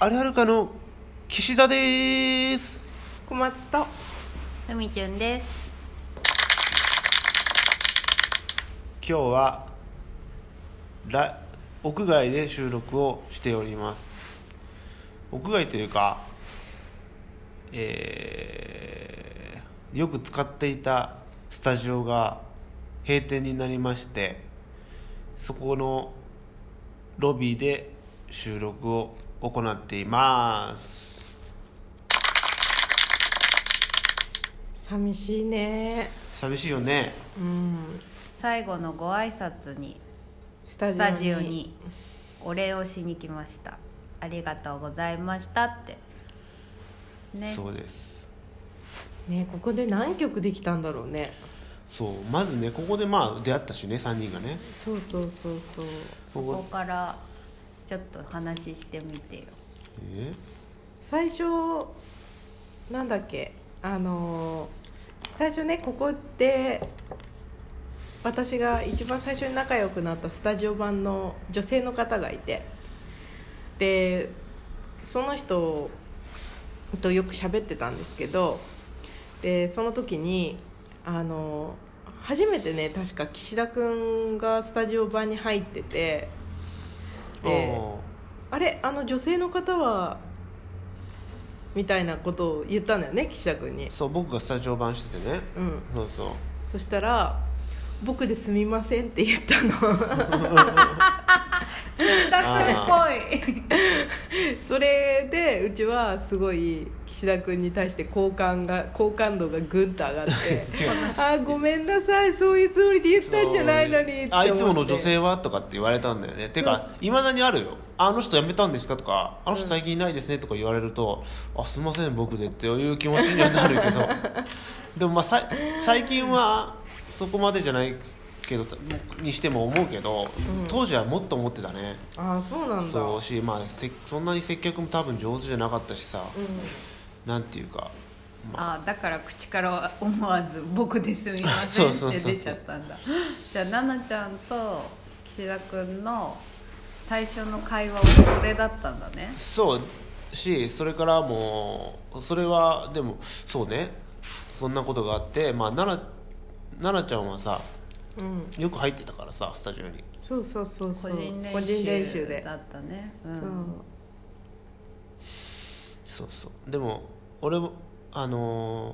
あれはるかの岸田です。小松とふみちゅんです。今日はら屋外で収録をしております。屋外というかえーよく使っていたスタジオが閉店になりましてそこのロビーで収録を行っています。寂しいね。寂しいよね。うん。最後のご挨拶にスタスタジオにお礼をしに来ました。ありがとうございましたって。ね。そうです。ねここで何曲できたんだろうね。そう。まずねここでまあ出会ったしね3人がね。そうそうそうそう。そこからちょっと話してみてよ。え？最初なんだっけ？あのー最初ねここで私が一番最初に仲良くなったスタジオ版の女性の方がいて。でその人とよく喋ってたんですけど。でその時にあの初めてね確か岸田君がスタジオ版に入っててであれあの女性の方はみたいなことを言ったんだよね岸田君にそう僕がスタジオ版しててねうんそうそうそしたら「僕ですみません」って言ったの。岸田君っぽい。それでうちはすごい岸田君に対して好感が好感度がぐんと上がって違う「あーごめんなさいそういうつもりで言ったんじゃないのに」あいつもの女性はとかって言われたんだよね。てかいまだにあるよ。あの人辞めたんですかとかあの人最近いないですねとか言われると、あすみません僕でっていう気持ちにはなるけど。でもまあさい最近はそこまでじゃないけどにしても思うけど、当時はもっと思ってたね。ああそうなんだ。そうしまあせそんなに接客も多分上手じゃなかったしさ、うなんていうかあ。だから口から思わず「僕ですみません」そうそうそうそうって出ちゃったんだ。じゃあ奈々ちゃんと岸田君の最初の会話はそれだったんだね。そうしそれからもうそれはでもそうね。そんなことがあってまあ奈々奈々ちゃんはさん、うん、よく入ってたからさスタジオに。そうそうそうそう。個人練習個人練習で。だったね。うそんそうそう。でも俺もあの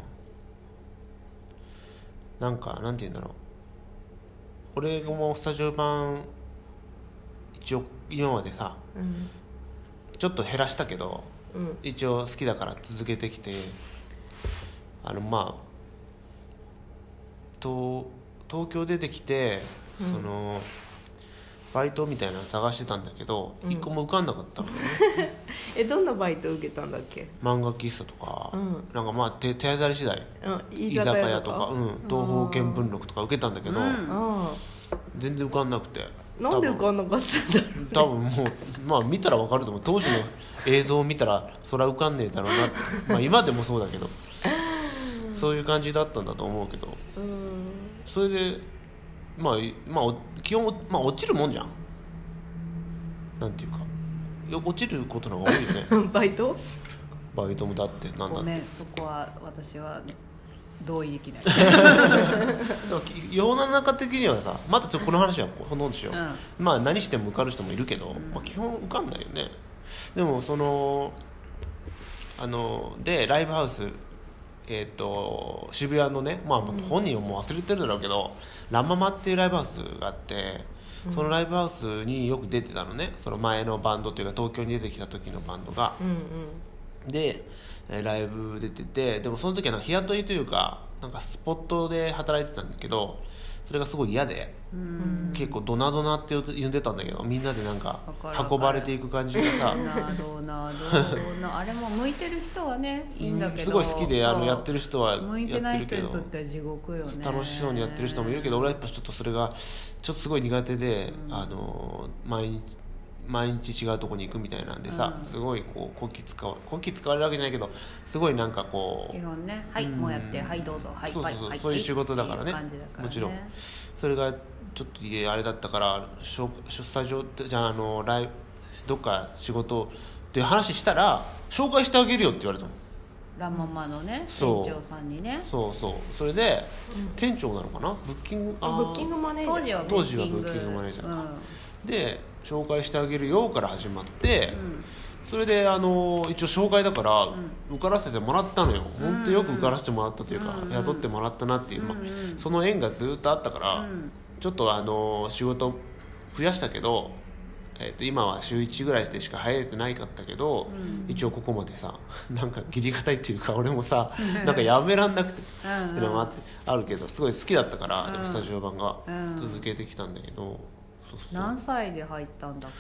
ーなんかなんて言うんだろう。俺もスタジオ版一応今までさううん。ちょっと減らしたけどうん。一応好きだから続けてきてあのまあ東東京出てきて、うん。そのバイトみたいなの探してたんだけど、うん。一個も受かんなかったのね。えどんなバイト受けたんだっけ？漫画喫茶とか、うん。なんかまあ手手当たり次第。うん居酒屋とか、うん、東方見聞録とか受けたんだけど、うん。あ全然受かんなくて。あなんで受かんなかったんだろう多分もうまあ見たら分かると思う。当時の映像を見たらそれは受かんねえだろうなって。まあ今でもそうだけど。そういう感じだったんだと思うけど。うんそれでまあ、いまあ、お基本、まあ、落ちるもんじゃん。なんていうか。よ落ちることの方が多いよね。バイト？バイトもだってなんだって。ごめんそこは私は同意できない、世の中的にはさまたちょっとこの話はほとんどしよう、うまあ何しても受かる人もいるけど、まあ、基本受かんないよね。でもそのあのでライブハウスえっ、と渋谷のね、まあ、本人はもう忘れてるだろうけど、ランママっていうライブハウスがあってそのライブハウスによく出てたのね。その前のバンドというか東京に出てきた時のバンドが。うんうん。でえーライブ出ててでもその時はなんか日雇いというかなんかスポットで働いてたんだけどそれがすごい嫌で、ん。結構ドナドナって呼んでたんだけどみんなでなんか運ばれていく感じがさ。あれも向いてる人はねいいんだけど。すごい好きであのやってる人は向いてやない人にってるけどとっては地獄よね。楽しそうにやってる人もいるけど俺はやっぱちょっとそれがちょっとすごい苦手で、あの毎日毎日違うとこに行くみたいなんでさ、うん。すごいこうこき使わこき使われるわけじゃないけどすごいなんかこう基本ねはいうんもうやってはいどうぞはいそうそうそうはいはいそういう仕事だからね。ね。もちろん。それがちょっとあれだったからしょスタジオってじゃああのライブどっか仕事っていう話したら紹介してあげるよって言われたの。ラ・ママのね店長さんにね。そうそう。それで、店長なのかな？ブッキングあブッキングマネージャー。当時はブ当時はッキング。ブッキングマネージャーか。うん。で紹介してあげるよから始まって、うん。それであの一応紹介だから受からせてもらったのよ、本当よく受からせてもらったというか、うん。雇ってもらったなっていう、まあうん。うんその縁がずっとあったから、うん。ちょっとあの仕事増やしたけど、えっと今は週1ぐらいでしか入れてないかったけど、うん。一応ここまでさ なんか義理堅いっていうか俺もさなんかやめらんなくてうん。うん。ってのもあってあるけどすごい好きだったから、スタジオ版がうん。続けてきたんだけど、そうそう何歳で入ったんだっ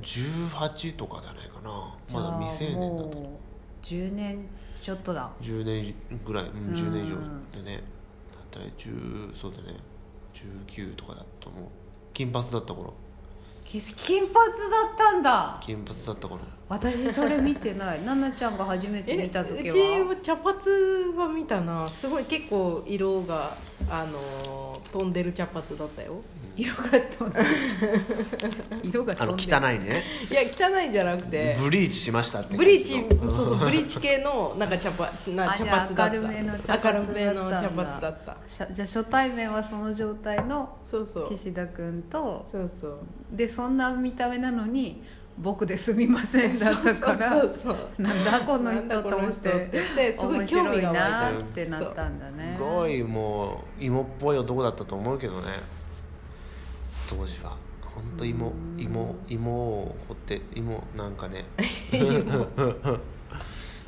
け？18とかじゃないかな。まだ未成年だと。もう10年ちょっとだ。10年ぐらい、うん、10年以上うん。でねだったら10そうだね。19とかだと思う。金髪だった頃。き金髪だったんだ。金髪だった頃。私それ見てない。奈々ちゃんが初めて見た時うちはは茶髪は見たな。すごい結構色があの飛んでる茶髪だったよ色が飛んでる。色があの飛んでる。汚いね。いや汚いんじゃなくて。ブリーチしましたってブリーチそうそうブリーチ系のなんか茶髪な茶髪だった。明るめの茶髪だったんだ。明るめの茶髪だった。しゃじゃあ初対面はその状態の岸田君とそうそう。でそんな見た目なのに「僕ですみません」だったからそうそうなんだこの人と思ってすごい面興味白いが湧いた。なってなったんだね。すごいもう芋っぽい男だったと思うけどね当時は。本当芋芋芋を掘って芋なんかね。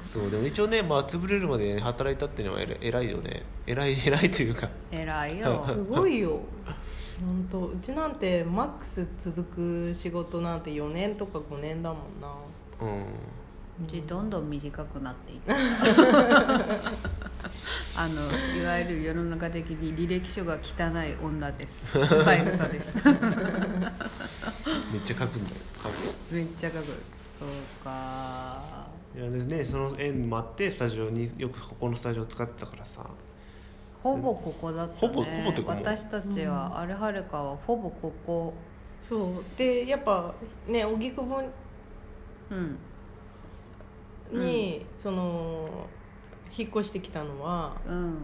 そうでも一応ね、まあ、潰れるまで働いたっていうのは偉い偉いよね。偉い偉いというか。偉いよ。すごいよ。本当。うちなんてマックス続く仕事なんて4年とか5年だもんな。うん。うちどんどん短くなっていった あのいわゆる世の中的に履歴書が汚い女です。三枝です。めっちゃ書くんだよ書く。めっちゃ書く。そうか。いやでねその縁もあってスタジオによくここのスタジオ使ってたからさ。ほぼここだったね。ほぼほぼ私たちは、あれはるかはほぼここ。そう。でやっぱね荻窪うん。に、その引っ越してきたのはうん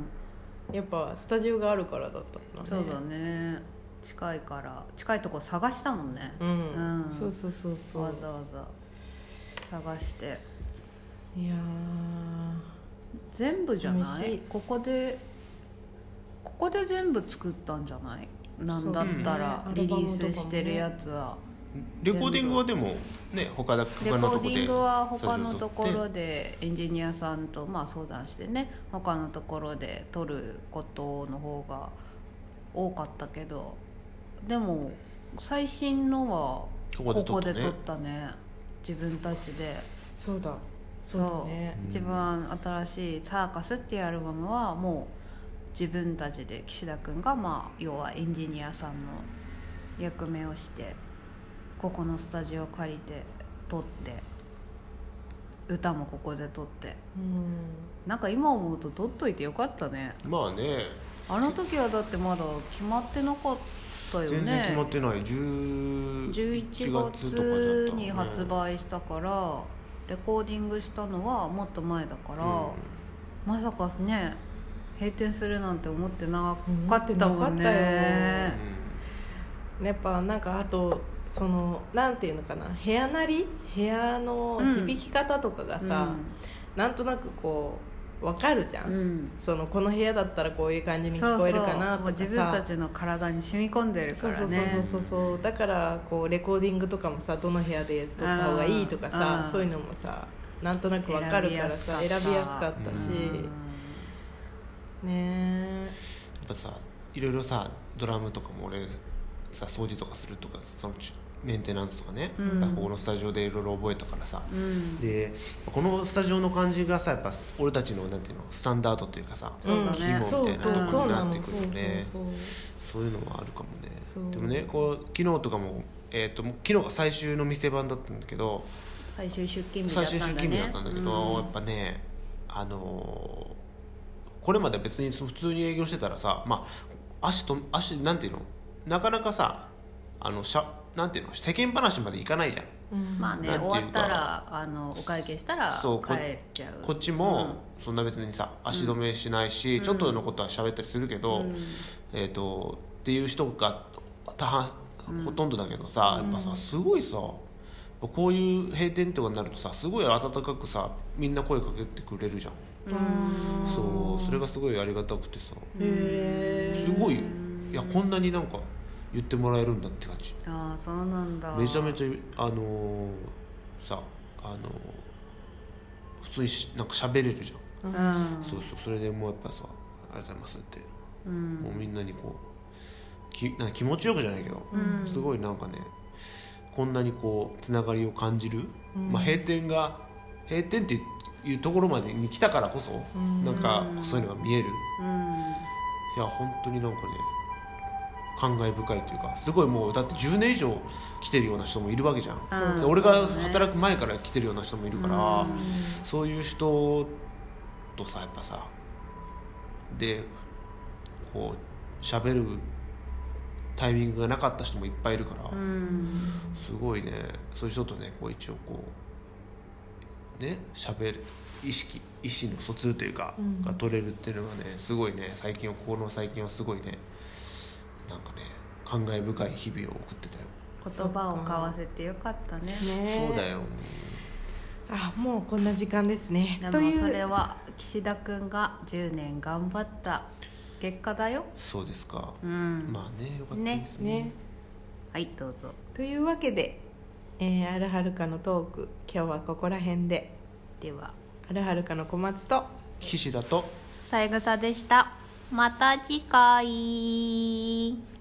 やっぱスタジオがあるからだったんだね。そうだね。近いから。近いとこ探したもんね、うん、うん。そうそうそうそう。わざわざ。探して。いや全部じゃない？ここでここで全部作ったんじゃない？なんだったらリリースしてるやつは、レコーディングはでもね他だレコ他のとこでーディングは他のところでエンジニアさんとまあ相談してね他のところで撮ることの方が多かったけどでも最新のはここで撮ったね。ここで撮ったね自分たちで。ーそうだ。そう。だね。うん一番新しい「サーカス」っていうアルバムはもう自分たちで岸田君がまあ要はエンジニアさんの役目をしてここのスタジオ借りて撮って歌もここで撮って。うん。なんか今思うと撮っといてよかったね。まあね。あの時はだってまだ決まってなかったよね。全然決まってない。10 11月に発売したからレコーディングしたのはもっと前だから、まさかね閉店するなんて思ってなかったもんね。やっぱなんかあとそのなんていうのかな部屋なり部屋の響き方とかがさ、なんとなくこう分かるじゃん、うん、うんそのこの部屋だったらこういう感じに聞こえるかなとかさ。もう自分たちの体に染み込んでるかそうそうそうらねそうそう。だからこうレコーディングとかもさどの部屋で撮った方がいいとかうん。さそういうのもさなんとなく分かるからさ選びやすかった。し、ねえやっぱさいろいろさドラムとかも俺さ掃除とかするとかそのちメンテナンスとかね、うん。やっぱここのスタジオでいろいろ覚えたからさ、うん。でこのスタジオの感じがさやっぱ俺たちのなんていうのスタンダードというかさ肝みたいなところになってくるよねそういうのはあるかもね。でもねこう昨日とかも、えー、と昨日が最終の店番だったんだけど最終出勤日だ最ったんだね。終出勤日だったんだけど、うん。やっぱねあのーこれまで別に普通に営業してたらさまあ足と足なんていうの？なかなかさあのしゃなんていうの世間話までいかないじゃん。うん。まあねなんていうか。終わったらあのお会計したらそうこ帰っちゃう。こっちもそんな別にさ足止めしないし、ちょっとのことは喋ったりするけど、うん。えー、とっていう人が大半ほとんどだけどさ、やっぱさすごいさこういう閉店とかになるとさすごい温かくさみんな声かけてくれるじゃん。うん。そうそれがすごいありがたくてさ。へすごい。いやこんなになんか言ってもらえるんだって感じ。ああそうなんだ。めちゃめちゃあのーさあのー普通にしなんか喋れるじゃん、うん。そうそうそれでもうやっぱさ「ありがとうございます」って、うん。もうみんなにこうきなんか気持ちよくじゃないけど、うん。すごいなんかねこんなにこうつながりを感じる、うん。まあ、閉店が閉店っていうところまでに来たからこそ、ん。なんかそういうのが見える、うん。いや本当になんかね感慨深いというかすごいもうだって10年以上来てるような人もいるわけじゃん、うんで俺が働く前から来てるような人もいるから、うん。そういう人とさやっぱさでこう喋るタイミングがなかった人もいっぱいいるから、うん。すごいね。そういう人とねこう一応こうね喋る意識意思の疎通というか、うん。が取れるっていうのがねすごいね。最近はここの最近はすごいねなんかね感慨深い日々を送ってたよ、言葉を交わせてよかったね。ねそうだよ。あもうこんな時間ですね。でもそれは岸田君が10年頑張った。結果だよ。そうですか、うん。まあねよかったですね。ね。はいどうぞ。というわけで、えー、アルハルカのトーク今日はここら辺で。では。アルハルカの小松と。岸田と。三枝でしたまた次回。